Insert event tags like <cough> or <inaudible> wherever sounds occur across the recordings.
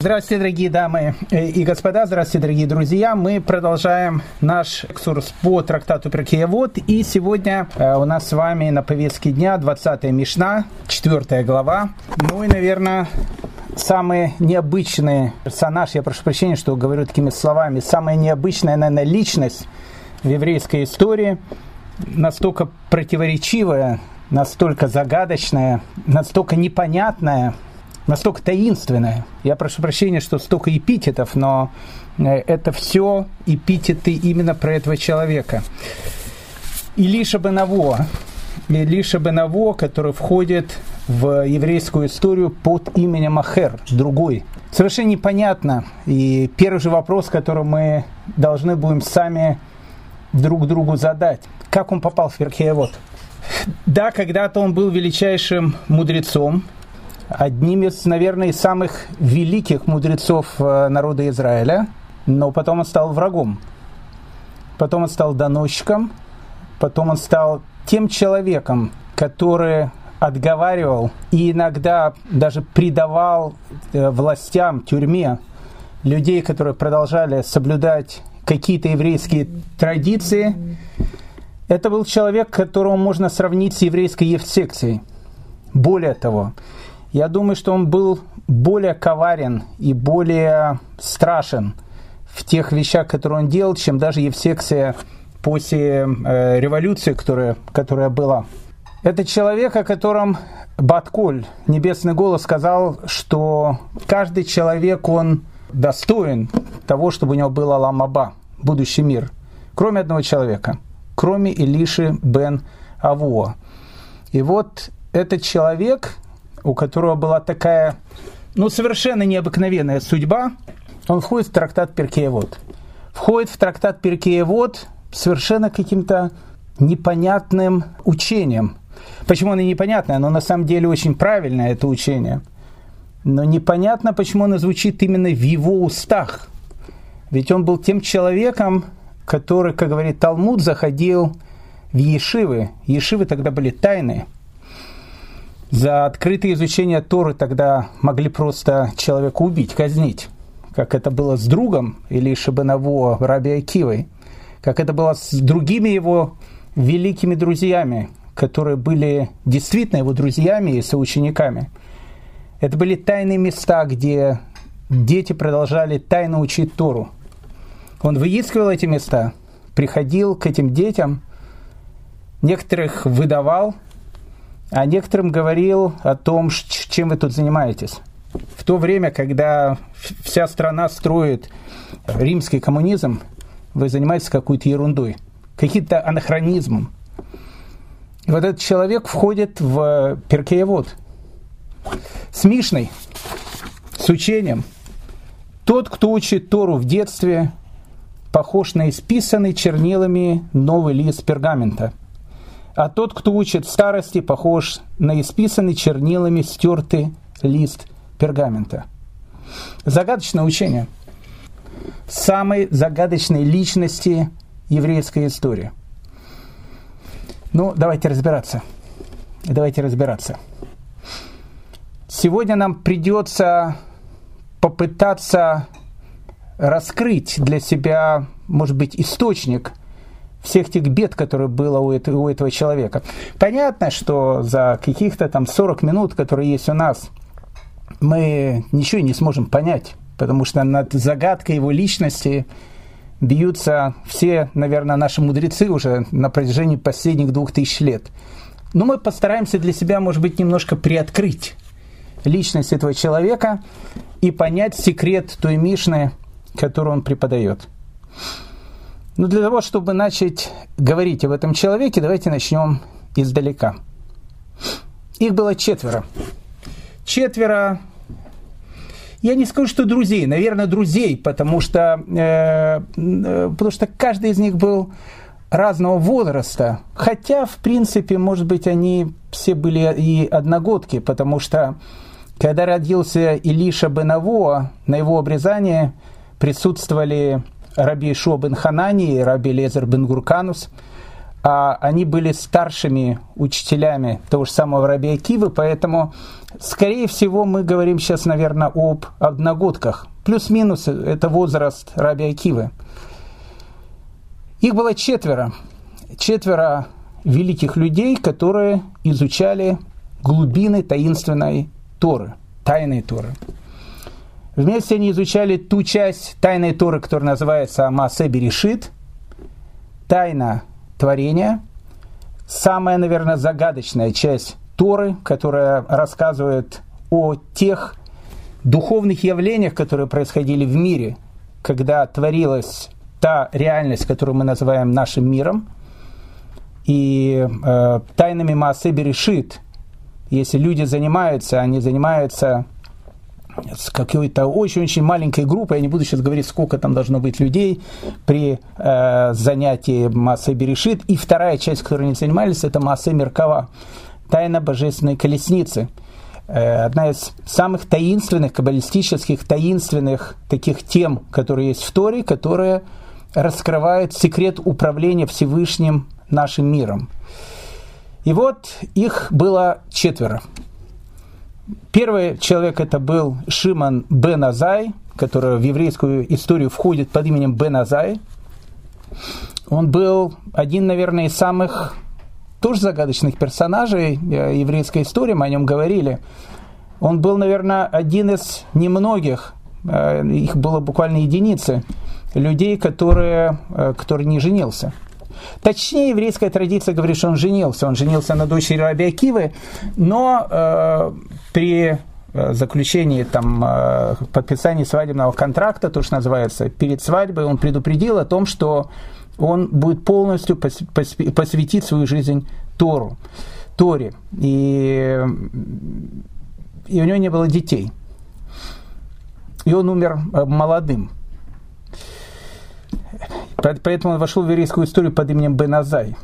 Здравствуйте, дорогие дамы и господа, здравствуйте, дорогие друзья. Мы продолжаем наш экскурс по трактату Перкеевод. И сегодня э, у нас с вами на повестке дня 20-я Мишна, 4 глава. Ну и, наверное, самые необычные персонаж, я прошу прощения, что говорю такими словами, самая необычная, наверное, личность в еврейской истории, настолько противоречивая, настолько загадочная, настолько непонятная – настолько таинственное. Я прошу прощения, что столько эпитетов, но э, это все эпитеты именно про этого человека. Илиша Бенаво, Илиша Бенаво, который входит в еврейскую историю под именем Ахер, другой. Совершенно непонятно. И первый же вопрос, который мы должны будем сами друг другу задать. Как он попал в Перкеевод? Да, когда-то он был величайшим мудрецом, одним из, наверное, самых великих мудрецов э, народа Израиля, но потом он стал врагом. Потом он стал доносчиком, потом он стал тем человеком, который отговаривал и иногда даже предавал э, властям, тюрьме людей, которые продолжали соблюдать какие-то еврейские традиции. Это был человек, которого можно сравнить с еврейской евсекцией. Более того, я думаю, что он был более коварен и более страшен в тех вещах, которые он делал, чем даже Евсексия после э, революции, которая, которая была. Это человек, о котором Батколь, небесный голос, сказал, что каждый человек, он достоин того, чтобы у него был Аламаба, будущий мир, кроме одного человека, кроме Илиши бен Авуа. И вот этот человек, у которого была такая, ну, совершенно необыкновенная судьба, он входит в трактат Перкеевод. Входит в трактат Перкеевод совершенно каким-то непонятным учением. Почему оно непонятное? Оно на самом деле очень правильное, это учение. Но непонятно, почему оно звучит именно в его устах. Ведь он был тем человеком, который, как говорит Талмуд, заходил в Ешивы. Ешивы тогда были тайные – за открытое изучение Торы тогда могли просто человека убить, казнить, как это было с другом или Шабанаво Раби Акивой, как это было с другими его великими друзьями, которые были действительно его друзьями и соучениками. Это были тайные места, где дети продолжали тайно учить Тору. Он выискивал эти места, приходил к этим детям, некоторых выдавал – а некоторым говорил о том, чем вы тут занимаетесь. В то время, когда вся страна строит римский коммунизм, вы занимаетесь какой-то ерундой, каким-то анахронизмом. И вот этот человек входит в Перкеевод с Мишной, с учением. Тот, кто учит Тору в детстве, похож на исписанный чернилами новый лист пергамента – а тот, кто учит старости, похож на исписанный чернилами стертый лист пергамента. Загадочное учение. Самой загадочной личности еврейской истории. Ну, давайте разбираться. Давайте разбираться. Сегодня нам придется попытаться раскрыть для себя, может быть, источник – всех тех бед, которые было у этого, у этого человека. Понятно, что за каких-то там 40 минут, которые есть у нас, мы ничего не сможем понять, потому что над загадкой его личности бьются все, наверное, наши мудрецы уже на протяжении последних двух тысяч лет. Но мы постараемся для себя, может быть, немножко приоткрыть личность этого человека и понять секрет той Мишны, которую он преподает. Но ну, для того, чтобы начать говорить об этом человеке, давайте начнем издалека. Их было четверо. Четверо, я не скажу, что друзей, наверное, друзей, потому что, э, э, потому что каждый из них был разного возраста. Хотя, в принципе, может быть, они все были и одногодки, потому что когда родился Илиша Бенаво, на его обрезание присутствовали Раби Ишуа бен Ханани и Раби Лезер бен Гурканус. А они были старшими учителями того же самого Раби Акивы, поэтому Скорее всего, мы говорим сейчас, наверное, об одногодках. Плюс-минус это возраст Раби Акивы. Их было четверо. Четверо великих людей, которые изучали глубины таинственной Торы, тайной Торы. Вместе они изучали ту часть тайной Торы, которая называется Маасе Берешит, тайна творения, самая, наверное, загадочная часть Торы, которая рассказывает о тех духовных явлениях, которые происходили в мире, когда творилась та реальность, которую мы называем нашим миром. И э, тайнами Маасе Берешит, если люди занимаются, они занимаются с какой-то очень-очень маленькой группой, я не буду сейчас говорить, сколько там должно быть людей при э, занятии массой Берешит. И вторая часть, которой они занимались, это масса Меркова, тайна божественной колесницы. Э, одна из самых таинственных, каббалистических, таинственных таких тем, которые есть в Торе, которые раскрывают секрет управления Всевышним нашим миром. И вот их было четверо. Первый человек это был Шиман бен Азай, который в еврейскую историю входит под именем бен Азай. Он был один, наверное, из самых тоже загадочных персонажей э, еврейской истории, мы о нем говорили. Он был, наверное, один из немногих, э, их было буквально единицы, людей, которые, э, который не женился – Точнее, еврейская традиция говорит, что он женился. Он женился на дочери Раби Акивы, но э, при э, заключении, там, э, подписании свадебного контракта, то, что называется, перед свадьбой, он предупредил о том, что он будет полностью посвятить свою жизнь Тору, Торе. И, и у него не было детей. И он умер э, молодым. Поэтому он вошел в еврейскую историю под именем Беназай.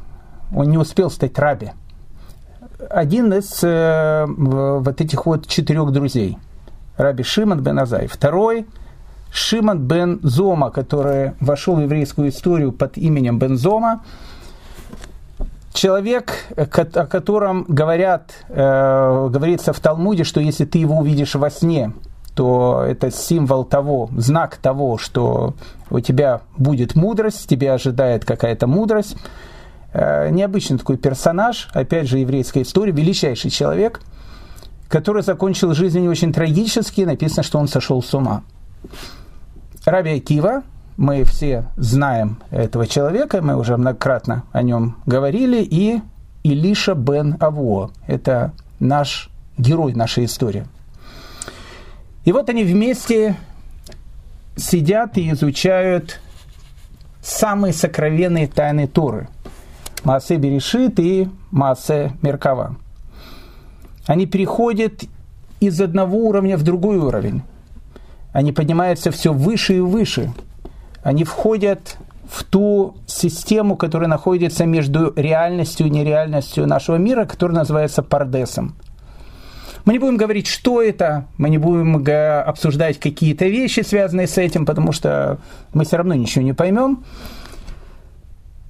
Он не успел стать раби. Один из э, вот этих вот четырех друзей. Раби Шимон бен Азай. Второй Шимон бен Зома, который вошел в еврейскую историю под именем Бен Зома. Человек, о котором говорят, э, говорится в Талмуде, что если ты его увидишь во сне, то это символ того, знак того, что у тебя будет мудрость, тебя ожидает какая-то мудрость. Э, необычный такой персонаж, опять же, еврейская история, величайший человек, который закончил жизнь не очень трагически, написано, что он сошел с ума. Раби Акива, мы все знаем этого человека, мы уже многократно о нем говорили, и Илиша бен Аво, это наш герой нашей истории. И вот они вместе сидят и изучают самые сокровенные тайны Торы. Маасе Берешит и Маасе Меркава. Они переходят из одного уровня в другой уровень. Они поднимаются все выше и выше. Они входят в ту систему, которая находится между реальностью и нереальностью нашего мира, которая называется Пардесом. Мы не будем говорить, что это, мы не будем обсуждать какие-то вещи, связанные с этим, потому что мы все равно ничего не поймем.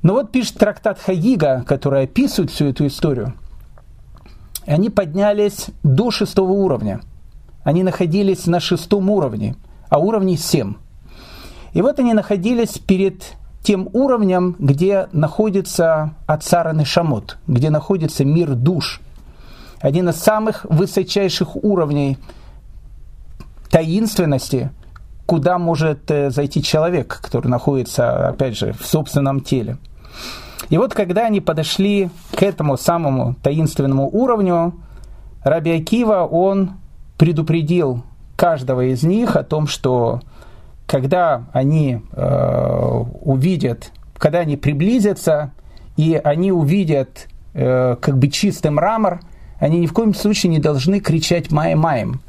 Но вот пишет трактат Хагига, который описывает всю эту историю. Они поднялись до шестого уровня. Они находились на шестом уровне, а уровней семь. И вот они находились перед тем уровнем, где находится Ацаран Шамот, где находится мир душ – один из самых высочайших уровней таинственности, куда может э, зайти человек, который находится, опять же, в собственном теле. И вот когда они подошли к этому самому таинственному уровню, Раби Акива, он предупредил каждого из них о том, что когда они э, увидят, когда они приблизятся, и они увидят э, как бы чистый мрамор – они ни в коем случае не должны кричать «май маем».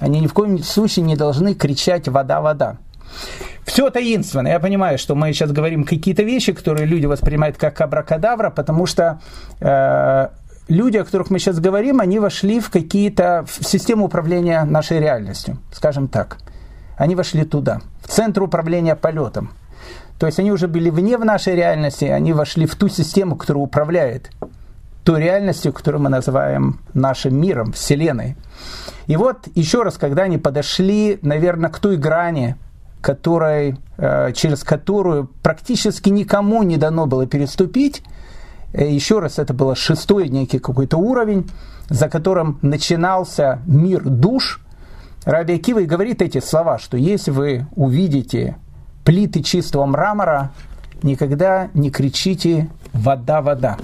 Они ни в коем случае не должны кричать «вода, вода». Все таинственно. Я понимаю, что мы сейчас говорим какие-то вещи, которые люди воспринимают как абракадавра, потому что э, люди, о которых мы сейчас говорим, они вошли в какие-то в систему управления нашей реальностью, скажем так. Они вошли туда, в центр управления полетом. То есть они уже были вне в нашей реальности, они вошли в ту систему, которая управляет той реальностью, которую мы называем нашим миром, Вселенной. И вот еще раз, когда они подошли, наверное, к той грани, которой, э, через которую практически никому не дано было переступить, э, еще раз, это был шестой некий какой-то уровень, за которым начинался мир душ. Раби Акива говорит эти слова, что если вы увидите плиты чистого мрамора, никогда не кричите «вода, вода».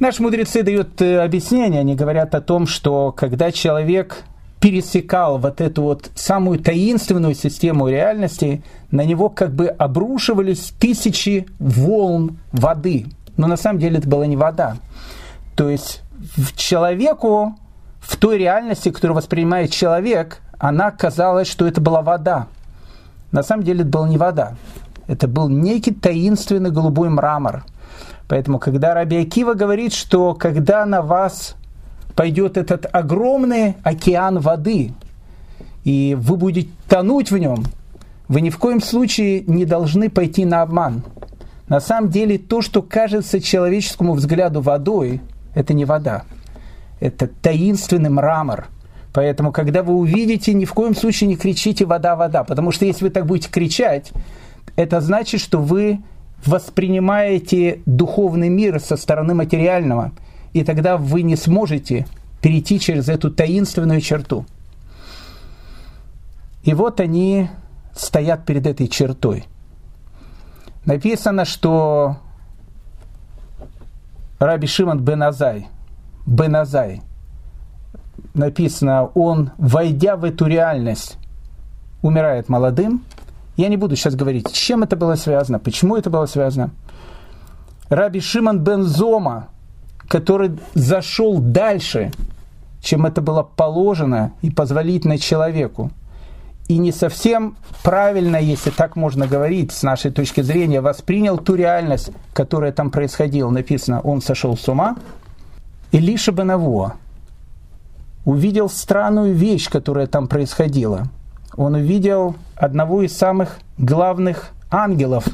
Наши мудрецы дают э, объяснение, они говорят о том, что когда человек пересекал вот эту вот самую таинственную систему реальности, на него как бы обрушивались тысячи волн воды. Но на самом деле это была не вода. То есть человеку, в той реальности, которую воспринимает человек, она казалась, что это была вода. На самом деле это была не вода. Это был некий таинственный голубой мрамор. Поэтому, когда Раби Акива говорит, что когда на вас пойдет этот огромный океан воды, и вы будете тонуть в нем, вы ни в коем случае не должны пойти на обман. На самом деле то, что кажется человеческому взгляду водой, это не вода. Это таинственный мрамор. Поэтому, когда вы увидите, ни в коем случае не кричите «вода, вода», потому что если вы так будете кричать, это значит, что вы воспринимаете духовный мир со стороны материального – и тогда вы не сможете перейти через эту таинственную черту. И вот они стоят перед этой чертой. Написано, что Раби Шимон бен Азай, бен Азай, написано, он, войдя в эту реальность, умирает молодым. Я не буду сейчас говорить, с чем это было связано, почему это было связано. Раби Шимон бен Зома, который зашел дальше, чем это было положено и позволительно человеку. И не совсем правильно, если так можно говорить, с нашей точки зрения, воспринял ту реальность, которая там происходила. Написано, он сошел с ума. Илиша Бенавуа увидел странную вещь, которая там происходила. Он увидел одного из самых главных ангелов,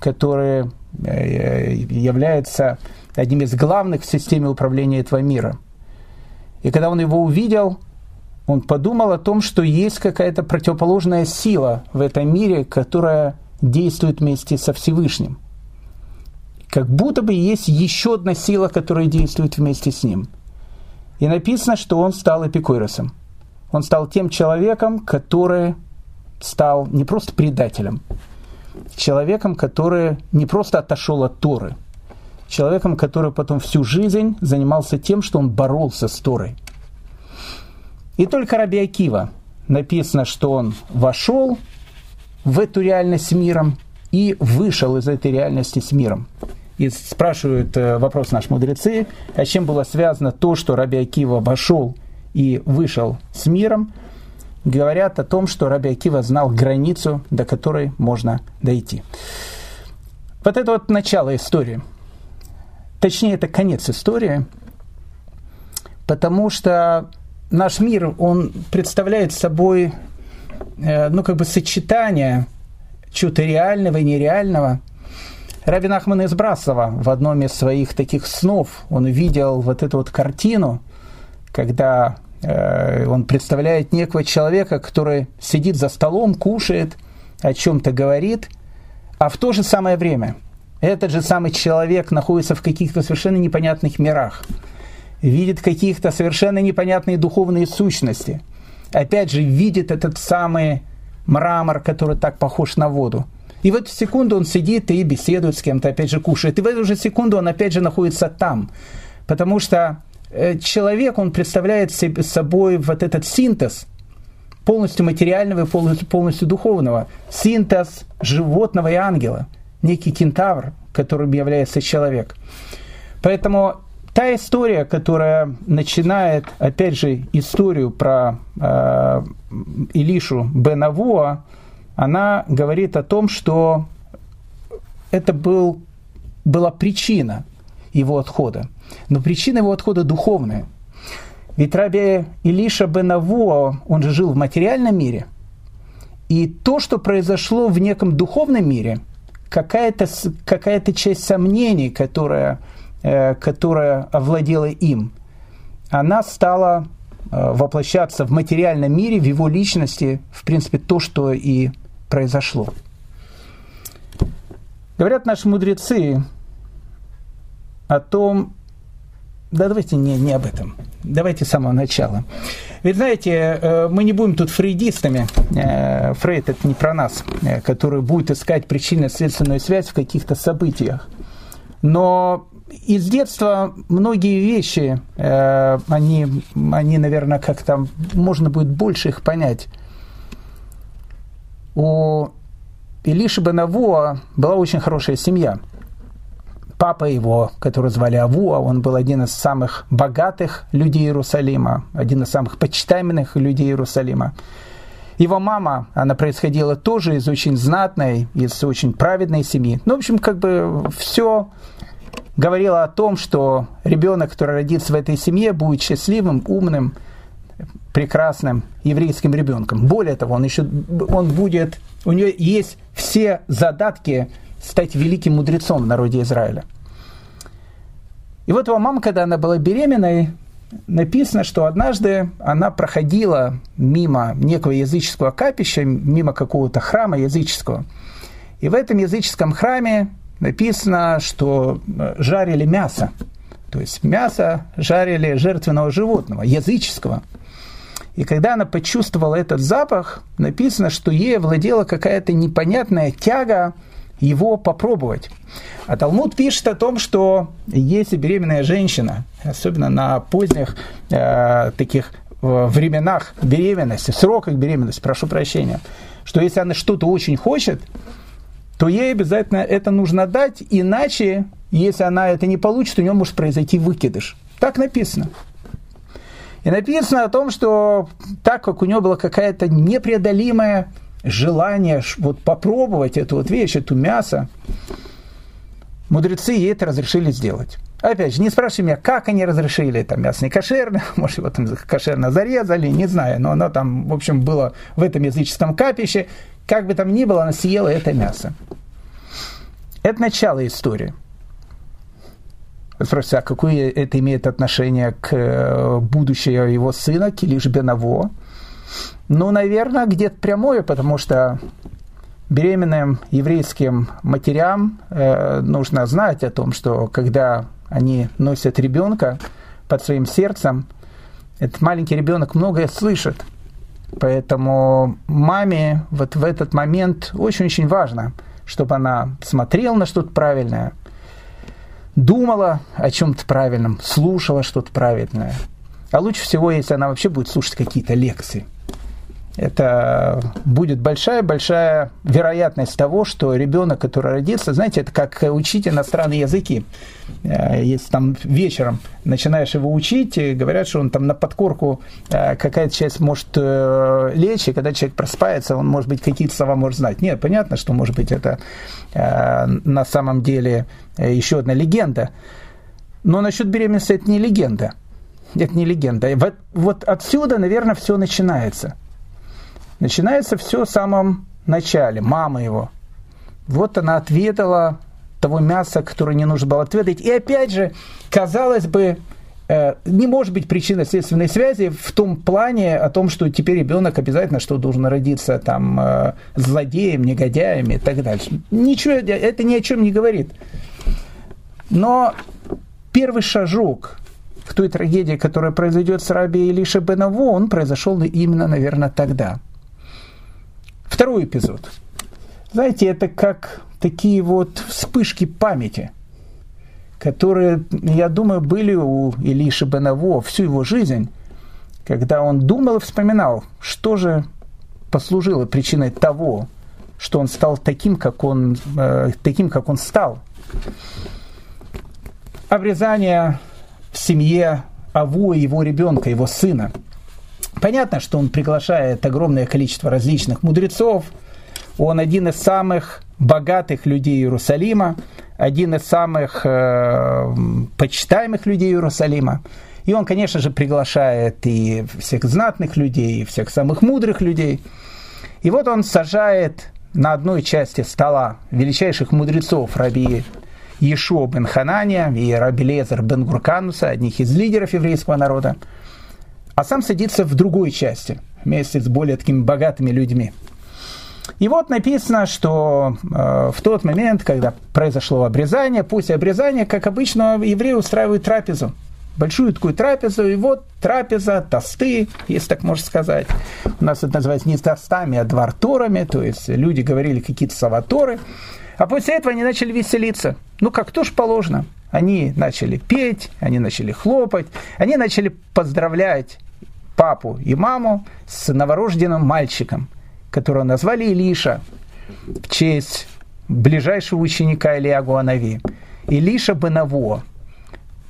которые э, являются одним из главных в системе управления этого мира. И когда он его увидел, он подумал о том, что есть какая-то противоположная сила в этом мире, которая действует вместе со Всевышним. Как будто бы есть еще одна сила, которая действует вместе с ним. И написано, что он стал эпикуросом. Он стал тем человеком, который стал не просто предателем, человеком, который не просто отошел от Торы – человеком, который потом всю жизнь занимался тем, что он боролся с Торой. И только Раби Акива написано, что он вошел в эту реальность с миром и вышел из этой реальности с миром. И спрашивают э, вопрос наши мудрецы, а чем было связано то, что Раби Акива вошел и вышел с миром, говорят о том, что Раби Акива знал границу, до которой можно дойти. Вот это вот начало истории – точнее, это конец истории, потому что наш мир, он представляет собой, э, ну, как бы сочетание чего-то реального и нереального. Рабин Ахман из Брасова в одном из своих таких снов, он видел вот эту вот картину, когда он представляет некого человека, который сидит за столом, кушает, о чем-то говорит, а в то же самое время – этот же самый человек находится в каких-то совершенно непонятных мирах, видит каких-то совершенно непонятные духовные сущности. Опять же, видит этот самый мрамор, который так похож на воду. И в эту секунду он сидит и беседует с кем-то, опять же кушает. И в эту же секунду он опять же находится там. Потому что э, человек, он представляет собой вот этот синтез полностью материального и полностью, полностью духовного. Синтез животного и ангела – некий кентавр, которым является человек. Поэтому та история, которая начинает, опять же, историю про э, Илишу Бенавуа, она говорит о том, что это был, была причина его отхода. Но причина его отхода духовная. Ведь Раби Илиша Бенавуа, он же жил в материальном мире. И то, что произошло в неком духовном мире – какая-то какая часть сомнений, которая, э, которая овладела им, она стала воплощаться в материальном мире, в его личности, в принципе, то, что и произошло. Говорят наши мудрецы о том, да давайте не, не об этом, давайте с самого начала. Ведь знаете, э, мы не будем тут фрейдистами, э, Фрейд это не про нас, э, который будет искать причинно-следственную связь в каких-то событиях. Но из детства многие вещи, они, они, наверное, как-то можно будет больше их понять. У Илиши Бенавуа была очень хорошая семья. Папа его, который звали Авуа, он был один из самых богатых людей Иерусалима, один из самых почитаемых людей Иерусалима. Его мама, она происходила тоже из очень знатной, из очень праведной семьи. Ну, в общем, как бы все говорило о том, что ребенок, который родится в этой семье, будет счастливым, умным, прекрасным еврейским ребенком. Более того, он еще он будет, у него есть все задатки стать великим мудрецом в народе Израиля. И вот его мама, когда она была беременной, написано, что однажды она проходила мимо некого языческого капища, мимо какого-то храма языческого. И в этом языческом храме написано, что э, жарили мясо. То есть мясо жарили жертвенного животного, языческого – и когда она почувствовала этот запах, написано, что ей владела какая-то непонятная тяга его попробовать. А Талмуд пишет о том, что если беременная женщина, особенно на поздних э, таких временах беременности, сроках беременности, прошу прощения, что если она что-то очень хочет, то ей обязательно это нужно дать, иначе, если она это не получит, у нее может произойти выкидыш. Так написано. И написано о том, что так как у него было какое-то непреодолимое желание вот попробовать эту вот вещь, эту мясо, мудрецы ей это разрешили сделать. Опять же, не спрашивай меня, как они разрешили, это мясо не кошерное, <laughs> может, его там кошерно зарезали, не знаю, но оно там, в общем, было в этом языческом капище, как бы там ни было, она съела это мясо. Это начало истории. Спросите, а какое это имеет отношение к э, будущему его сына, Килиш Бенаво? Ну, наверное, где-то прямое, потому что беременным еврейским матерям э, нужно знать о том, что когда они носят ребенка под своим сердцем, этот маленький ребенок многое слышит. Поэтому маме вот в этот момент очень-очень важно, чтобы она смотрела на что-то правильное, думала о чем-то правильном, слушала что-то правильное. А лучше всего, если она вообще будет слушать какие-то лекции это будет большая-большая вероятность того, что ребенок, который родится, знаете, это как учить иностранные языки. Э, если там вечером начинаешь его учить, говорят, что он там на подкорку э, какая-то часть может э, лечь, и когда человек просыпается, он, может быть, какие-то слова может знать. Нет, понятно, что, может быть, это на самом деле еще одна легенда. Но насчет беременности это не легенда. Это не легенда. Вот, вот отсюда, наверное, все начинается – Начинается все в самом начале. Мама его. Вот она ответила того мяса, которое не нужно было ответить. И опять же, казалось бы, э, не может быть причиной следственной связи в том плане о том, что теперь ребенок обязательно что должен родиться там э, злодеем, негодяем и так дальше. Ничего, это ни о чем не говорит. Но первый шажок в той трагедии, которая произойдет с Раби Илиша Бенаво, он произошел именно, наверное, тогда – Второй эпизод. Знаете, это как такие вот вспышки памяти, которые, я думаю, были у Илиши Бенаво всю его жизнь, когда он думал и вспоминал, что же послужило причиной того, что он стал таким, как он, э, таким, как он стал. Обрезание в семье Аву и его ребенка, его сына – Понятно, что он приглашает огромное количество различных мудрецов. Он один из самых богатых людей Иерусалима, один из самых э, почитаемых людей Иерусалима. И он, конечно же, приглашает и всех знатных людей, и всех самых мудрых людей. И вот он сажает на одной части стола величайших мудрецов Раби Ешуа бен Ханания и Раби Лезер бен Гуркануса, одних из лидеров еврейского народа. А сам садится в другой части, вместе с более такими богатыми людьми. И вот написано, что э, в тот момент, когда произошло обрезание, после обрезания, как обычно, евреи устраивают трапезу. Большую такую трапезу, и вот трапеза, тосты, если так можно сказать. У нас это называется не тостами, а дварторами, то есть люди говорили какие-то салаторы. А после этого они начали веселиться. Ну, как тоже положено. Они начали петь, они начали хлопать, они начали поздравлять папу и маму с новорожденным мальчиком, которого назвали Илиша в честь ближайшего ученика Илиагу Анави. Илиша Бенаво,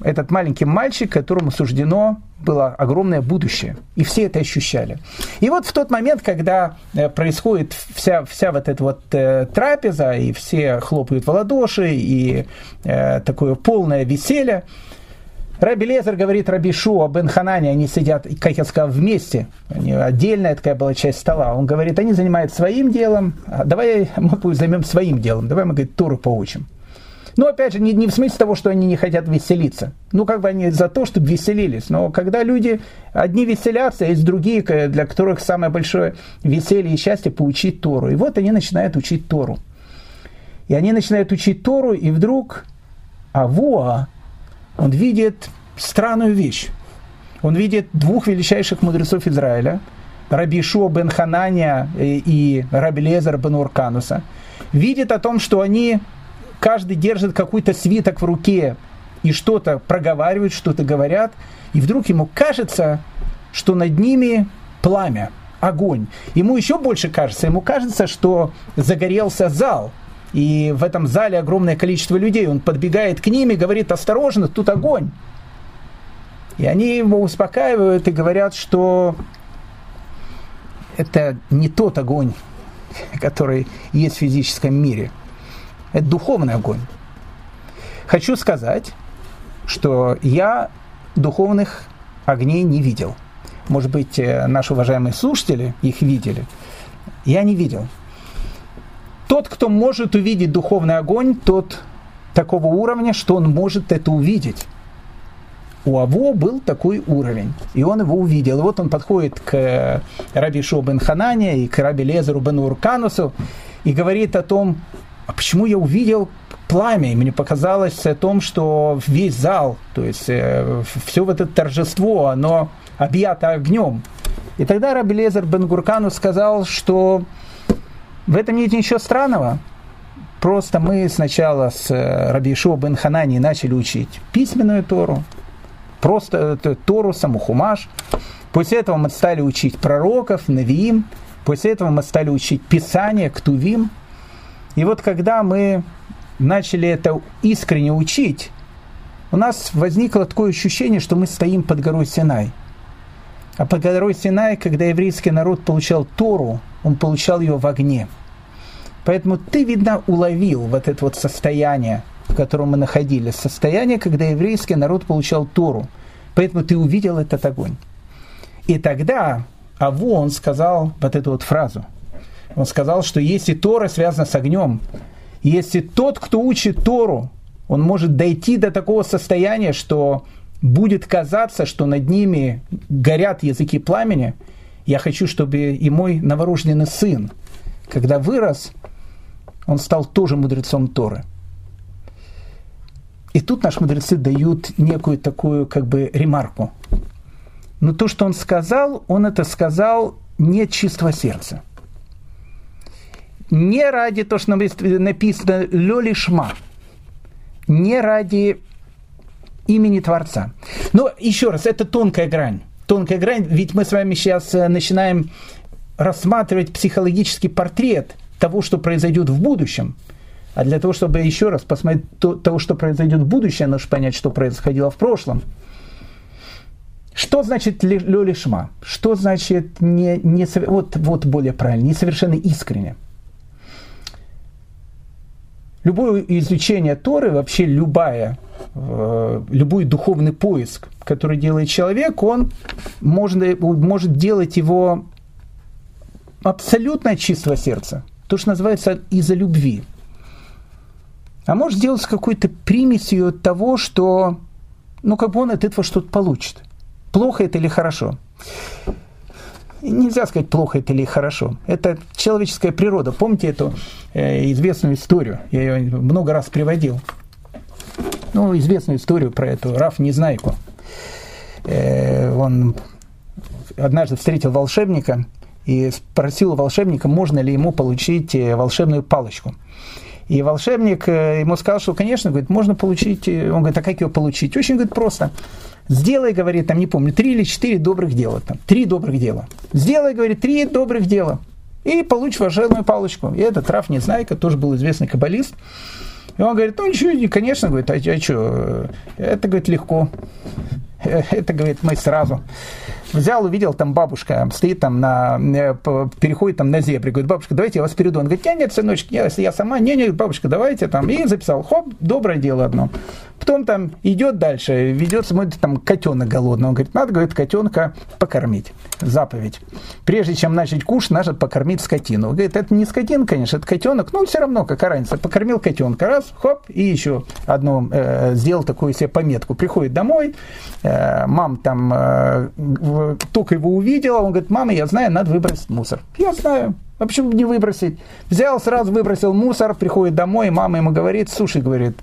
этот маленький мальчик, которому суждено было огромное будущее. И все это ощущали. И вот в тот момент, когда э, происходит вся, вся вот эта вот э, трапеза, и все хлопают в ладоши, и э, такое полное веселье, Раби Лезер говорит Раби Шуа, Бен Ханане, они сидят, как я сказал, вместе. Они, отдельная такая была часть стола. Он говорит, они занимаются своим делом, а давай мы займем своим делом, давай мы, говорит, Туру поучим. Но опять же, не, не в смысле того, что они не хотят веселиться. Ну, как бы они за то, чтобы веселились. Но когда люди, одни веселятся, а есть другие, для которых самое большое веселье и счастье поучить Тору. И вот они начинают учить Тору. И они начинают учить Тору, и вдруг Авуа, он видит странную вещь. Он видит двух величайших мудрецов Израиля, Раби Шуа бен Хананя и Раби Лезер бен Уркануса, видит о том, что они, каждый держит какой-то свиток в руке и что-то проговаривают, что-то говорят, и вдруг ему кажется, что над ними пламя, огонь. Ему еще больше кажется, ему кажется, что загорелся зал – и в этом зале огромное количество людей. Он подбегает к ним и говорит, осторожно, тут огонь. И они его успокаивают и говорят, что это не тот огонь, <laughs> который есть в физическом мире. Это духовный огонь. Хочу сказать, что я духовных огней не видел. Может быть, э, наши уважаемые слушатели их видели. Я не видел. Тот, кто может увидеть духовный огонь, тот такого уровня, что он может это увидеть. У Аво был такой уровень, и он его увидел. И вот он подходит к Раби Шо бен Ханане и к Раби Лезеру бен Урканусу и говорит о том, а почему я увидел пламя, и мне показалось о том, что весь зал, то есть э, все вот это торжество, оно объято огнем. И тогда Раби Лезер бен Гуркану сказал, что в этом нет ничего странного. Просто мы сначала с э, Раби Ишуа бен Ханани начали учить письменную Тору, просто э, Тору, саму Хумаш. После этого мы стали учить пророков, Навиим. После этого мы стали учить Писание, Ктувим. И вот когда мы начали это искренне учить, у нас возникло такое ощущение, что мы стоим под горой Синай. А под горой Синай, когда еврейский народ получал Тору, он получал ее в огне. Поэтому ты, видно, уловил вот это вот состояние, в котором мы находились. Состояние, когда еврейский народ получал Тору. Поэтому ты увидел этот огонь. И тогда Аву, он сказал вот эту вот фразу. Он сказал, что если Тора связана с огнем, если тот, кто учит Тору, он может дойти до такого состояния, что будет казаться, что над ними горят языки пламени, я хочу, чтобы и мой новорожденный сын, когда вырос, он стал тоже мудрецом Торы. И тут наши мудрецы дают некую такую как бы ремарку. Но то, что он сказал, он это сказал не чистого сердца. Не ради того, что написано «лёли шма», не ради имени Творца. Но еще раз, это тонкая грань тонкая грань, ведь мы с вами сейчас э, начинаем рассматривать психологический портрет того, что произойдет в будущем. А для того, чтобы еще раз посмотреть то, того, что произойдет в будущем, нужно понять, что происходило в прошлом. Что значит лёлишма? Что значит не, не, вот, вот более правильно, несовершенно искренне? Любое изучение Торы, вообще любая, э, любой духовный поиск, который делает человек, он можно, может делать его абсолютно чистого сердца. То, что называется из-за любви. А может сделать с какой-то примесью того, что, ну, как бы он от этого что-то получит. Плохо это или хорошо. Нельзя сказать, плохо это или хорошо. Это человеческая природа. Помните эту э, известную историю? Я ее много раз приводил. Ну, известную историю про эту Раф Незнайку. Э, он однажды встретил волшебника и спросил волшебника, можно ли ему получить э, волшебную палочку. И волшебник э, ему сказал, что, конечно, говорит, можно получить. Э, он говорит, а как ее получить? Очень, говорит, просто. Сделай, говорит, там, не помню, три или четыре добрых дела. Там, три добрых дела. Сделай, говорит, три добрых дела. И получишь волшебную палочку. И этот Раф Незнайка, тоже был известный каббалист. И он говорит, ну ничего, конечно, говорит, а, а что, это, говорит, легко. Это, говорит, мы сразу. Взял, увидел, там бабушка стоит там на, э, переходит там на зебре, говорит, бабушка, давайте я вас перейду. Он говорит, нет, нет, сыночек, если я сама, не, не, бабушка, давайте там. И записал, хоп, доброе дело одно. Потом там идет дальше, ведет, смотрит, там котенок голодный. Он говорит, надо, говорит, котенка покормить. Заповедь. Прежде чем начать кушать, надо покормить скотину. Он говорит, это не скотина, конечно, это котенок, но все равно, какая разница. Покормил котенка, раз, хоп, и еще одну э, сделал такую себе пометку. Приходит домой, э, мам там э, только его увидела, он говорит, мама, я знаю, надо выбросить мусор. Я знаю, а почему не выбросить? Взял, сразу выбросил мусор, приходит домой, мама ему говорит, слушай, говорит,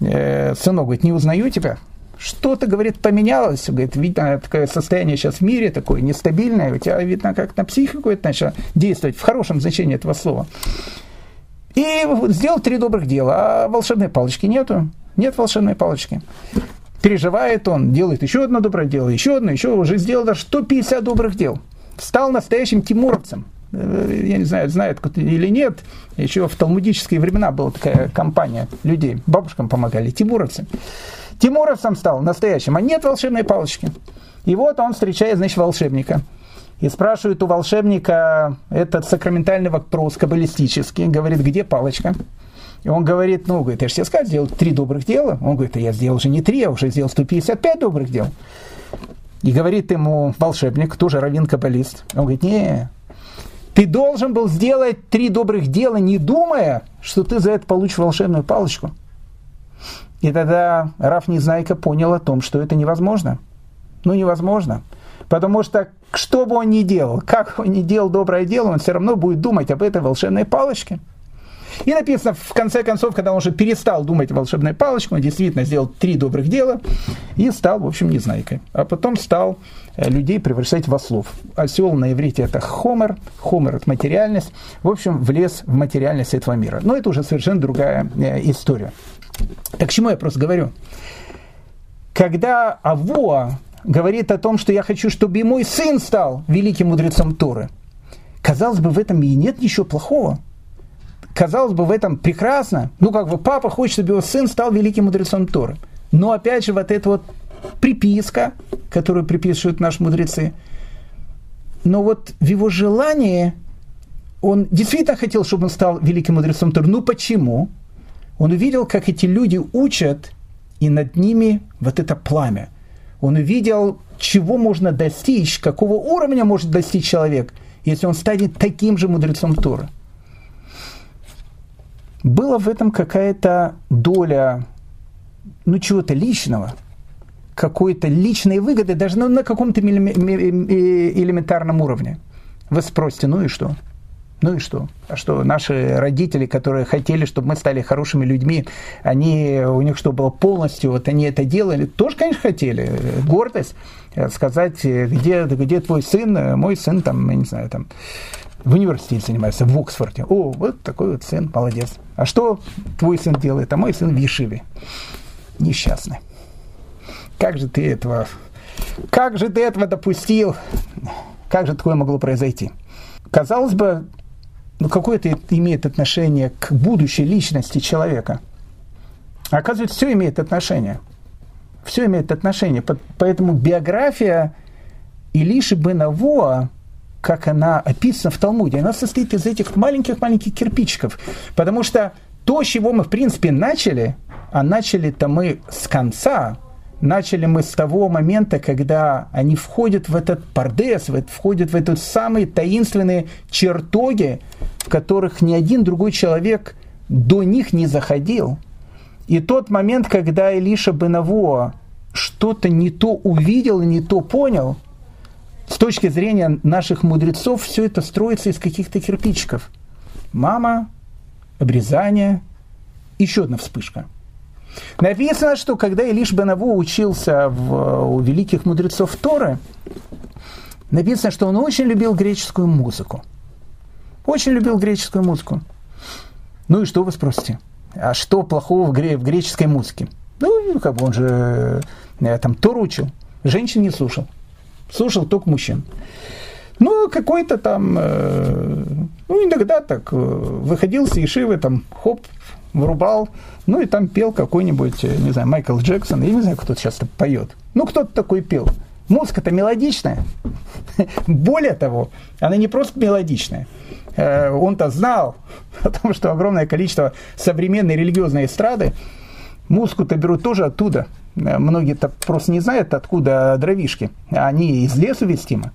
э, сынок, говорит, не узнаю тебя. Что-то, говорит, поменялось. Говорит, видно, такое состояние сейчас в мире такое нестабильное. У тебя, видно, как на психику это начало действовать, в хорошем значении этого слова. И сделал три добрых дела, а волшебной палочки нету. Нет волшебной палочки. Переживает он, делает еще одно доброе дело, еще одно, еще уже сделал даже 150 добрых дел. Стал настоящим тимуровцем. Э, я не знаю, знают или нет, еще в талмудические времена была такая компания людей, бабушкам помогали, тимуровцы. Тимуровцем стал настоящим, а нет волшебной палочки. И вот он встречает, значит, волшебника. И спрашивает у волшебника этот сакраментальный вопрос каббалистический, говорит, где палочка? И он говорит, ну, говорит, я же тебе сказал, сделал три добрых дела. Он говорит, я сделал уже не три, я уже сделал 155 добрых дел. И говорит ему волшебник, тоже раввин-каббалист. Он говорит, не, ты должен был сделать три добрых дела, не думая, что ты за это получишь волшебную палочку. И тогда Раф Незнайка понял о том, что это невозможно. Ну, невозможно. Потому что что бы он ни делал, как он ни делал доброе дело, он все равно будет думать об этой волшебной палочке. И написано, в конце концов, когда он уже перестал думать о волшебной палочке, он действительно сделал три добрых дела и стал, в общем, незнайкой. А потом стал э, людей превращать в ослов. Осел на иврите это хомер, хомер это материальность. В общем, влез в материальность этого мира. Но это уже совершенно другая э, история. Так к чему я просто говорю? Когда Авоа говорит о том, что я хочу, чтобы и мой сын стал великим мудрецом Торы, казалось бы, в этом и нет ничего плохого – казалось бы, в этом прекрасно. Ну, как бы папа хочет, чтобы его сын стал великим мудрецом Торы. Но опять же, вот эта вот приписка, которую приписывают наши мудрецы, но вот в его желании он действительно хотел, чтобы он стал великим мудрецом Торы. Ну почему? Он увидел, как эти люди учат, и над ними вот это пламя. Он увидел, чего можно достичь, какого уровня может достичь человек, если он станет таким же мудрецом Торы была в этом какая-то доля, ну, чего-то личного, какой-то личной выгоды, даже ну, на каком-то элементарном уровне. Вы спросите, ну и что? Ну и что? А что, наши родители, которые хотели, чтобы мы стали хорошими людьми, они, у них что, было полностью, вот они это делали, тоже, конечно, хотели. Гордость, сказать, где, где твой сын, мой сын, там, я не знаю, там, в университете занимается, в Оксфорде. О, вот такой вот сын, молодец. А что твой сын делает? А мой сын в Ешиве. Несчастный. Как же ты этого... Как же ты этого допустил? Как же такое могло произойти? Казалось бы, ну какое это имеет отношение к будущей личности человека? оказывается, все имеет отношение. Все имеет отношение. Поэтому биография Илиши бен Авоа, как она описана в Талмуде, она состоит из этих маленьких-маленьких кирпичиков. Потому что то, с чего мы, в принципе, начали, а начали-то мы с конца, начали мы с того момента, когда они входят в этот пардес, входят в эти самые таинственные чертоги, в которых ни один другой человек до них не заходил. И тот момент, когда Илиша Бенавуа что-то не то увидел и не то понял – С точки зрения наших мудрецов, все это строится из каких-то кирпичиков. Мама, обрезание, еще одна вспышка. Написано, что когда Илиш Бенаву учился в, у великих мудрецов Торы, написано, что он очень любил греческую музыку. Очень любил греческую музыку. Ну и что вы спросите? А что плохого в, гре- в греческой музыке? Ну, как бы он же э, там Тору учил. Женщин не слушал. Слушал только мужчин. Ну, какой-то там, э, ну, иногда так э, выходил с Ешивы, там, хоп, врубал, ну, и там пел какой-нибудь, э, не знаю, Майкл Джексон, я не знаю, кто сейчас поет. Ну, кто-то такой пел. Музыка-то мелодичная. <laughs> Более того, она не просто мелодичная. Э, он-то знал <laughs> о том, что огромное количество современной религиозной эстрады музыку-то берут тоже оттуда. Э, многие-то просто не знают, откуда дровишки. Они из лесу вестимы.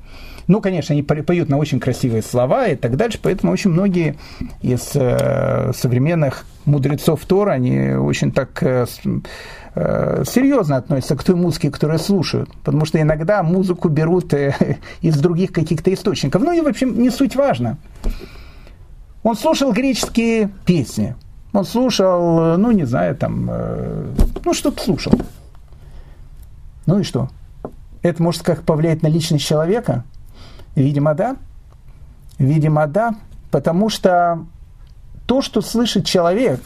Ну, конечно, они поют на очень красивые слова и так дальше, поэтому очень многие из э, современных мудрецов Тора, они очень так э, э, серьезно относятся к той музыке, которую слушают, потому что иногда музыку берут э, <laughs> из других каких-то источников. Ну и, в общем, не суть важно. Он слушал греческие песни, он слушал, э, ну, не знаю, там, э, ну, что-то слушал. Ну и что? Это может как повлиять на личность человека? Видимо, да. Видимо, да. Потому что то, что слышит человек,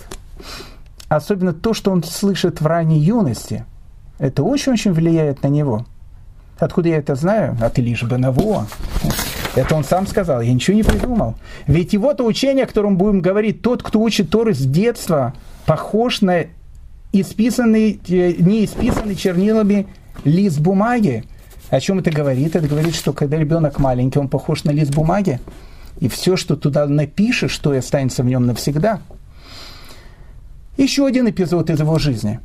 особенно то, что он слышит в ранней юности, это очень-очень влияет на него. Откуда я это знаю? От Илиш Бенаво. Это он сам сказал, я ничего не придумал. Ведь его-то учение, о котором будем говорить, тот, кто учит Торы с детства, похож на исписанный, э, не исписанный чернилами лист бумаги. О чем это говорит? Это говорит, что когда ребенок маленький, он похож на лист бумаги, и все, что туда напишешь, что и останется в нем навсегда. Еще один эпизод из его жизни.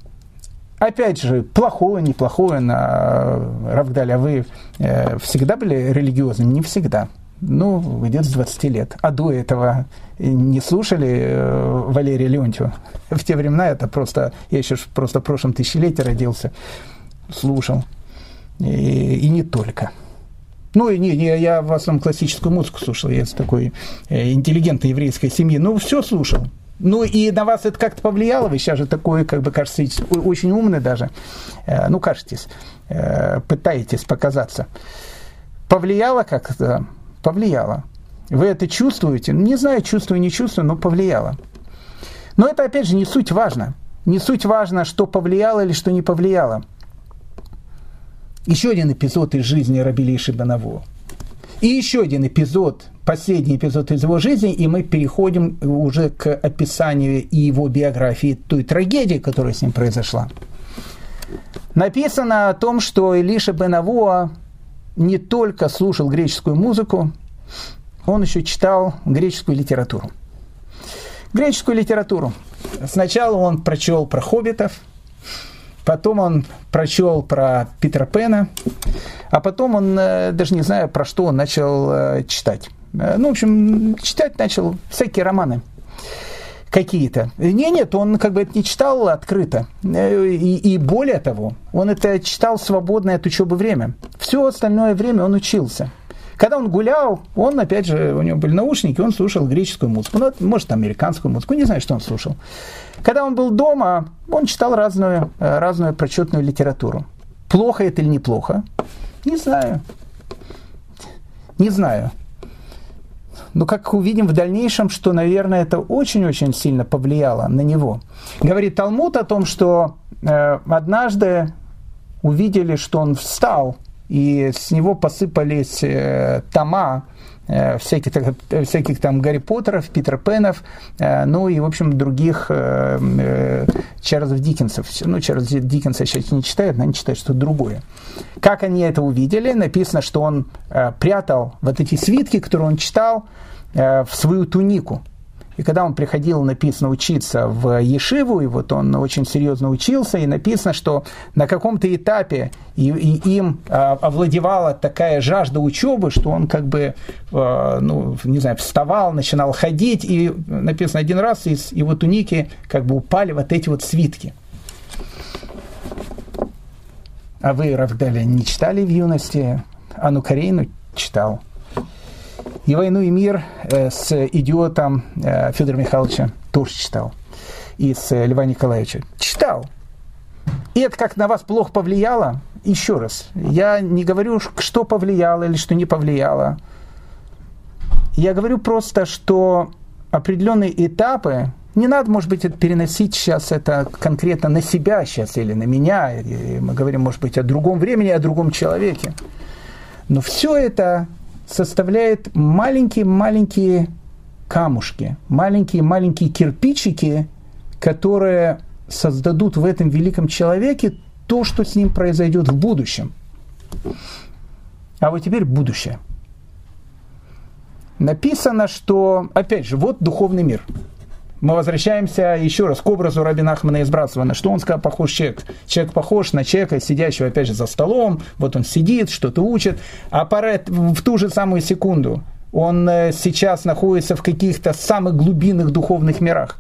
Опять же, плохое, неплохое на Равгдале. А вы э, всегда были религиозными? Не всегда. Ну, где-то с 20 лет. А до этого не слушали э, Валерия Леонтьева? В те времена это просто... Я еще просто в прошлом тысячелетии родился. Слушал и, и не только. Ну, не, не, я в основном классическую музыку слушал, я из такой э, интеллигентной еврейской семьи. Ну, все слушал. Ну, и на вас это как-то повлияло? Вы сейчас же такой, как бы, кажется, очень умный даже. Э, ну, кажетесь, э, пытаетесь показаться. Повлияло как-то? Повлияло. Вы это чувствуете? Не знаю, чувствую, не чувствую, но повлияло. Но это, опять же, не суть важно. Не суть важно, что повлияло или что не повлияло. Еще один эпизод из жизни Рабили Шибанову. И еще один эпизод, последний эпизод из его жизни, и мы переходим уже к описанию и его биографии той трагедии, которая с ним произошла. Написано о том, что Илиша Бенавуа не только слушал греческую музыку, он еще читал греческую литературу. Греческую литературу. Сначала он прочел про хоббитов – Потом он прочел про Питера Пена, а потом он, э, даже не знаю, про что он начал э, читать. Э, ну, в общем, читать начал всякие романы какие-то. Не, нет, он как бы это не читал открыто. И, и более того, он это читал свободное от учебы время. Все остальное время он учился. Когда он гулял, он, опять же, у него были наушники, он слушал греческую музыку, ну, может, американскую музыку, не знаю, что он слушал. Когда он был дома, он читал разную, э, разную прочетную литературу. Плохо это или неплохо? Не знаю. Не знаю. Но как увидим в дальнейшем, что, наверное, это очень-очень сильно повлияло на него. Говорит Талмуд о том, что э, однажды увидели, что он встал и с него посыпались э, тома э, всяких, всяких там Гарри Поттеров, Питер Пенов, э, ну и, в общем, других Чарльзов Диккенсов. Ну, Чарльз Диккенса сейчас не читают, но они читают что-то другое. Как они это увидели? Написано, что он прятал вот эти свитки, которые он читал, в свою тунику. И когда он приходил, написано, учиться в Ешиву, и вот он очень серьезно учился, и написано, что на каком-то этапе и, и им а, овладевала такая жажда учебы, что он как бы, а, ну, не знаю, вставал, начинал ходить, и написано один раз из его туники как бы упали вот эти вот свитки. А вы, Равдаля, не читали в юности Анну Каренину читал. И «Войну и мир» э, с идиотом э, Федора Михайловича тоже читал. И с э, Льва Николаевича. Читал. И это как на вас плохо повлияло? Еще раз, я не говорю, что повлияло или что не повлияло. Я говорю просто, что определенные этапы, не надо, может быть, это переносить сейчас это конкретно на себя сейчас или на меня. И мы говорим, может быть, о другом времени, о другом человеке. Но все это составляет маленькие-маленькие камушки, маленькие-маленькие кирпичики, которые создадут в этом великом человеке то, что с ним произойдет в будущем. А вот теперь будущее. Написано, что, опять же, вот духовный мир. Мы возвращаемся еще раз к образу Рабина Ахмана из Братства. что он сказал, похож человек? Человек похож на человека, сидящего, опять же, за столом. Вот он сидит, что-то учит. А в ту же самую секунду он э, сейчас находится в каких-то самых глубинных духовных мирах.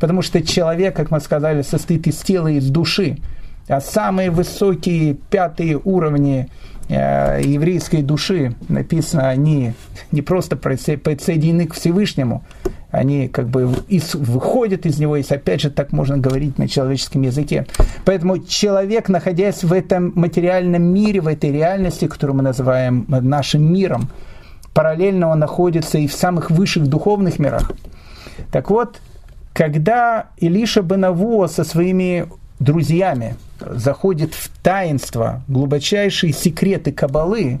Потому что человек, как мы сказали, состоит из тела и из души. А самые высокие пятые уровни э, еврейской души, написано, они не просто подсоединены к Всевышнему, они как бы из, выходят из него, если опять же так можно говорить на человеческом языке. Поэтому человек, находясь в этом материальном мире, в этой реальности, которую мы называем нашим миром, параллельно он находится и в самых высших духовных мирах. Так вот, когда Илиша Бенавуа со своими друзьями заходит в таинство, глубочайшие секреты Кабалы,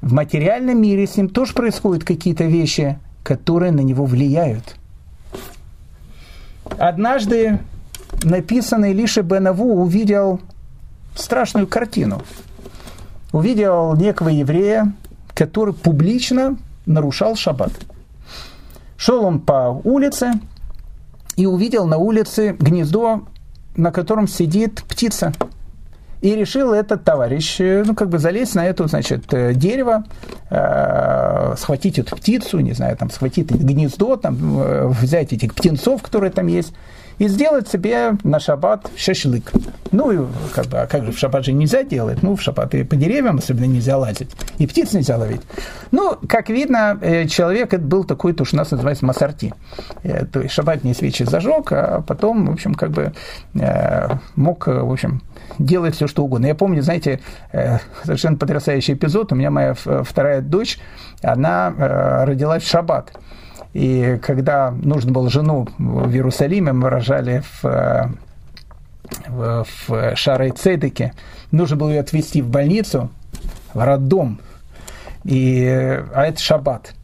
в материальном мире с ним тоже происходят какие-то вещи, которые на него влияют. Однажды написанный Илиша Бенаву увидел страшную картину. Увидел некого еврея, который публично нарушал шаббат. Шел он по улице, и увидел на улице гнездо, на котором сидит птица. И решил этот товарищ, э, ну, как бы залезть на это, значит, э, дерево, э, схватить эту птицу, не знаю, там, схватить гнездо, там, э, взять этих птенцов, которые там есть, и сделать себе на шаббат шашлык. Ну, и как бы, а как же в шаббат же нельзя делать? Ну, в шаббат и по деревьям особенно нельзя лазить, и птиц нельзя ловить. Ну, как видно, э, человек это был такой, то, что у нас называется масарти. Э, то есть шаббат не свечи зажег, а потом, в общем, как бы э, мог, в общем, делать все, что угодно. Я помню, знаете, совершенно потрясающий эпизод. У меня моя вторая дочь, она родилась в шаббат. И когда нужно было жену в Иерусалиме, мы рожали в, э, в, в Шарой Цедеке, нужно было ее отвезти в больницу, в роддом, и, а это шаббат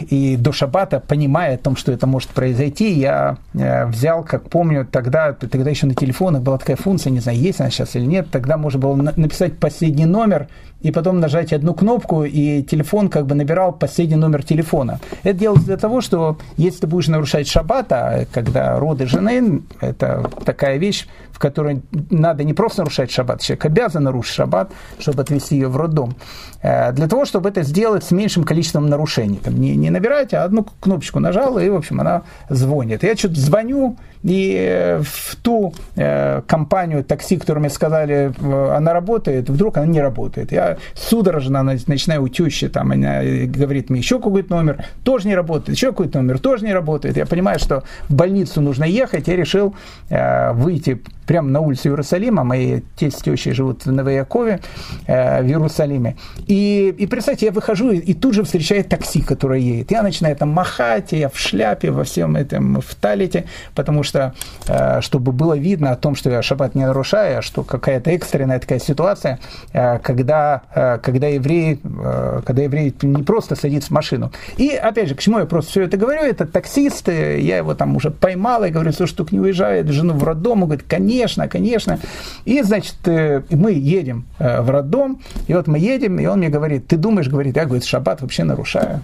и до шаббата, понимая о том, что это может произойти, я э, взял, как помню, тогда, тогда еще на телефонах была такая функция, не знаю, есть она сейчас или нет, тогда можно было написать последний номер и потом нажать одну кнопку, и телефон как бы набирал последний номер телефона. Это делалось для того, что если ты будешь нарушать шаббат, а когда роды жены, это такая вещь, в которой надо не просто нарушать шаббат, человек обязан нарушить шаббат, чтобы отвезти ее в роддом. Э, для того, чтобы это сделать с меньшим количеством нарушений. Там не, не набирать, а одну кнопочку нажал, и, в общем, она звонит. Я что-то звоню, и э, в ту э, компанию такси, которую мне сказали, э, она работает, вдруг она не работает. Я судорожно начинаю у тещи, там, она говорит мне еще какой-то номер, тоже не работает, еще какой-то номер, тоже не работает. Я понимаю, что в больницу нужно ехать, я решил э, выйти прямо на улицу Иерусалима, мои тесть с тещей живут в Новоякове, э, в Иерусалиме. И, и представьте, я выхожу, и, и тут же встречает такси, которое едет. Я начинаю там махать, я в шляпе, во всем этом, в талите, потому что, э, чтобы было видно о том, что я шаббат не нарушаю, а что какая-то экстренная такая ситуация, э, когда, э, когда, евреи, э, когда евреи не просто садится в машину. И, опять же, к чему я просто все это говорю, это таксист, я его там уже поймал, и говорю, слушай, только не уезжает, жену в роддом, он говорит, конечно, конечно. И, значит, мы едем в роддом, и вот мы едем, и он мне говорит, ты думаешь, говорит, я, говорит, шаббат вообще нарушаю.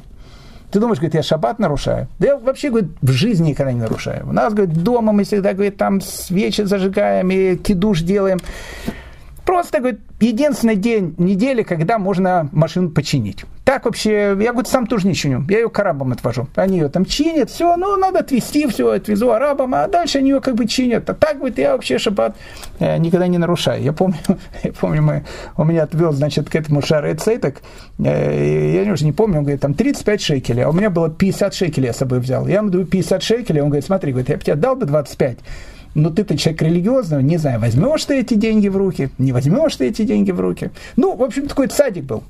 Ты думаешь, говорит, я шаббат нарушаю? Да я вообще, говорит, в жизни никогда не нарушаю. У нас, говорит, дома мы всегда, говорит, там свечи зажигаем и кидуш делаем. Просто, говорит, единственный день недели, когда можно машину починить. Так вообще, я, говорит, сам тоже не чиню. Я ее к арабам отвожу. Они ее там чинят, все, ну, надо отвезти, все, отвезу арабам, а дальше они ее как бы чинят. А так, говорит, я вообще шаббат э, никогда не нарушаю. Я помню, <laughs> я помню, мы, у меня отвел, значит, к этому Шаре Цейтек, э, я уже не помню, он говорит, там 35 шекелей, а у меня было 50 шекелей я с собой взял. Я ему даю 50 шекелей, он говорит, смотри, говорит, я бы тебе дал бы 25, но «Ну, ты-то человек религиозный, не знаю, возьмешь ты эти деньги в руки, не возьмешь ты эти деньги в руки. Ну, в общем, такой садик был.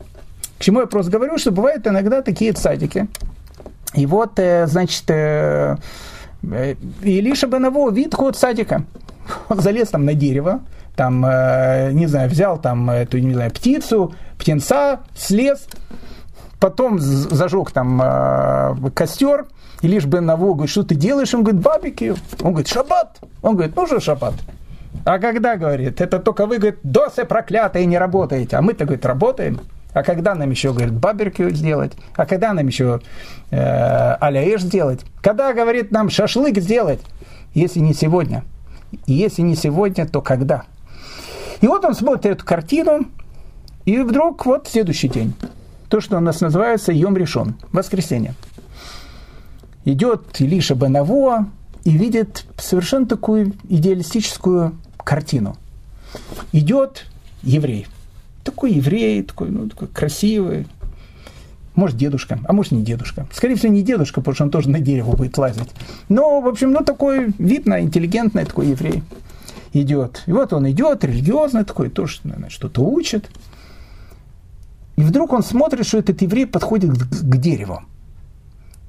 К чему я просто говорю, что бывают иногда такие садики. И вот, э, значит, э, э, Илиша Беново, вид ход садика. Он залез там на дерево, там, не знаю, взял там эту, не знаю, птицу, птенца, слез, потом зажег там костер, и лишь Бен Наво говорит, что ты делаешь? Он говорит, бабики. Он говорит, шаббат. Он говорит, ну что шаббат? А когда, говорит, это только вы, говорит, досы проклятые не работаете. А мы-то, говорит, работаем. А когда нам еще, говорит, баберкю сделать? А когда нам еще э, аляэш сделать? Когда, говорит, нам шашлык сделать? Если не сегодня. Если не сегодня, то когда? И вот он смотрит эту картину, и вдруг вот следующий день. То, что у нас называется Йом Решен, воскресенье идет Илиша Бенаво и видит совершенно такую идеалистическую картину. Идет еврей. Такой еврей, такой, ну, такой красивый, может, дедушка, а может, не дедушка. Скорее всего, не дедушка, потому что он тоже на дерево будет лазить. Но, в общем, ну, такой видно, интеллигентный такой еврей идет. И вот он идет, религиозный такой, тоже наверное, что-то учит. И вдруг он смотрит, что этот еврей подходит к, к дереву.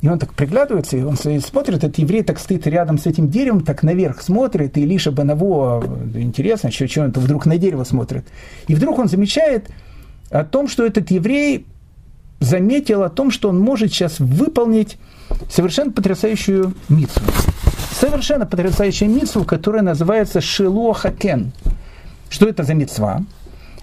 И он так приглядывается, и он смотрит, этот еврей так стоит рядом с этим деревом, так наверх смотрит, и Лиша Банаво, интересно, что, что он вдруг на дерево смотрит. И вдруг он замечает о том, что этот еврей заметил о том, что он может сейчас выполнить совершенно потрясающую митцву. Совершенно потрясающую митцву, которая называется Шилохакен. Что это за митцва?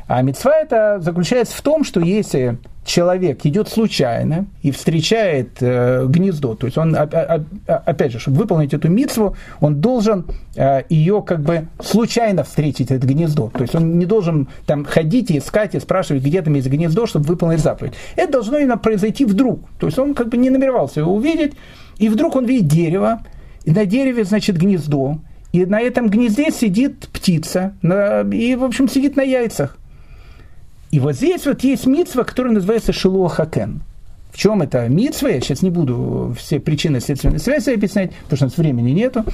А мецва это заключается в том, что если человек идет случайно и встречает э, гнездо, то есть он, опять же, чтобы выполнить эту митцву, он должен э, ее как бы случайно встретить, это гнездо. То есть он не должен там ходить и искать и спрашивать, где там есть гнездо, чтобы выполнить заповедь. Это должно именно произойти вдруг. То есть он как бы не намеревался его увидеть, и вдруг он видит дерево, и на дереве, значит, гнездо, и на этом гнезде сидит птица, на, и, в общем, сидит на яйцах. И вот здесь вот есть митсва, которая называется Шилуахакен. В чем это митсва? Я сейчас не буду все причины следственной связи объяснять, потому что у нас времени нету.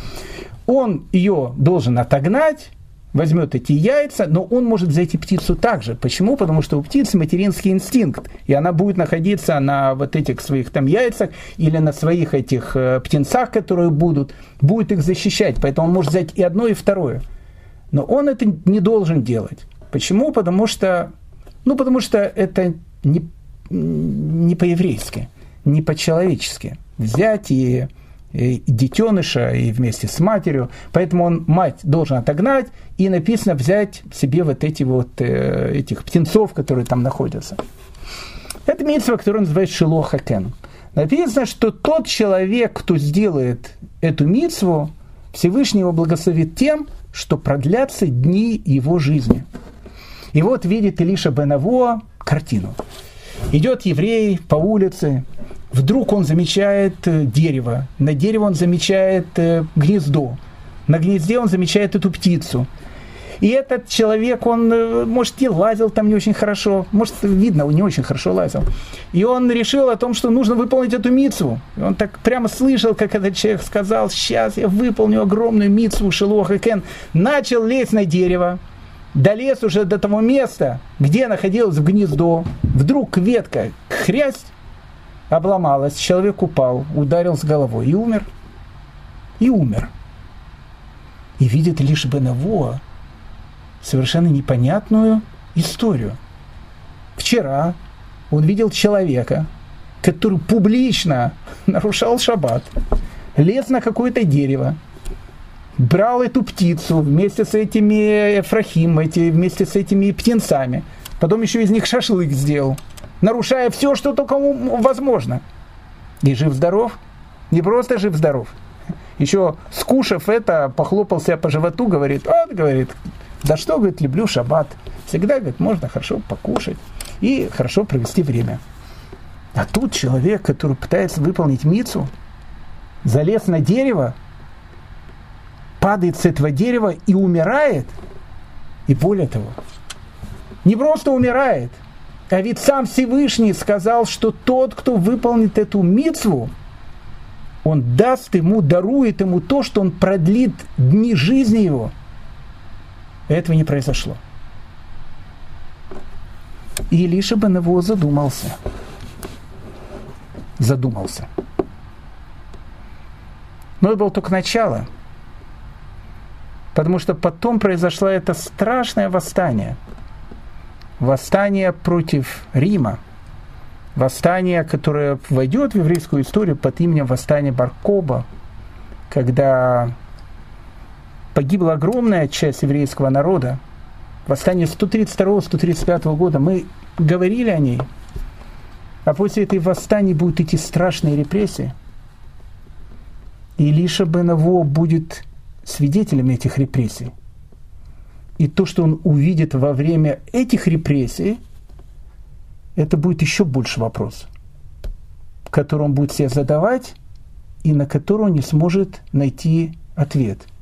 Он ее должен отогнать, возьмет эти яйца, но он может зайти птицу также. Почему? Потому что у птицы материнский инстинкт, и она будет находиться на вот этих своих там яйцах или на своих этих э, птенцах, которые будут, будет их защищать. Поэтому он может взять и одно, и второе. Но он это не должен делать. Почему? Потому что ну, потому что это не, не по-еврейски, не по-человечески. Взять и, и детеныша и вместе с матерью, поэтому он мать должен отогнать, и написано взять себе вот эти вот э, этих птенцов, которые там находятся. Это митцва, которую называют Шилохакен. Написано, что тот человек, кто сделает эту митцву, Всевышний его благословит тем, что продлятся дни его жизни. И вот видит Илиша Бенаво картину. Идет еврей по улице, вдруг он замечает э, дерево, на дерево он замечает э, гнездо, на гнезде он замечает эту птицу. И этот человек, он, э, может, и лазил там не очень хорошо, может, видно, он не очень хорошо лазил. И он решил о том, что нужно выполнить эту мицу. Он так прямо слышал, как этот человек сказал, сейчас я выполню огромную мицу Шилуха Кен. Начал лезть на дерево, долез уже до того места, где находилось в гнездо, вдруг ветка хрясь, обломалась, человек упал, ударился головой и умер. И умер. И видит лишь Бенаво совершенно непонятную историю. Вчера он видел человека, который публично нарушал шаббат, лез на какое-то дерево, брал эту птицу вместе с этими Эфрахим, эти, вместе с этими птенцами. Потом еще из них шашлык сделал, нарушая все, что только возможно. И жив-здоров. Не просто жив-здоров. Еще скушав это, похлопал себя по животу, говорит, вот, говорит, Да что, говорит, люблю шаббат. Всегда, говорит, можно хорошо покушать и хорошо провести время. А тут человек, который пытается выполнить мицу, залез на дерево, падает с этого дерева и умирает. И более того, не просто умирает, а ведь сам Всевышний сказал, что тот, кто выполнит эту мицву, он даст ему, дарует ему то, что он продлит дни жизни его. Этого не произошло. И Илиша бы его задумался. Задумался. Но это было только начало. Потому что потом произошло это страшное восстание. Восстание против Рима. Восстание, которое войдет в еврейскую историю под именем восстания Баркоба, когда погибла огромная часть еврейского народа. Восстание 132-135 года. Мы говорили о ней. А после этой восстания будут идти страшные репрессии. И Илиша Беново будет свидетелем этих репрессий. И то, что он увидит во время этих репрессий, это будет еще больше вопрос, который он будет себе задавать и на который он не сможет найти ответ –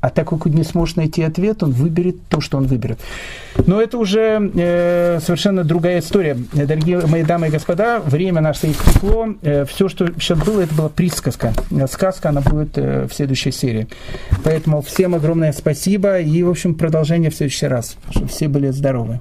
а так как он не сможет найти ответ, он выберет то, что он выберет. Но это уже э, совершенно другая история. Дорогие мои дамы и господа, время наше истекло. Э, все, что сейчас было, это была присказка. Сказка, она будет э, в следующей серии. Поэтому всем огромное спасибо и, в общем, продолжение в следующий раз. Чтобы все были здоровы.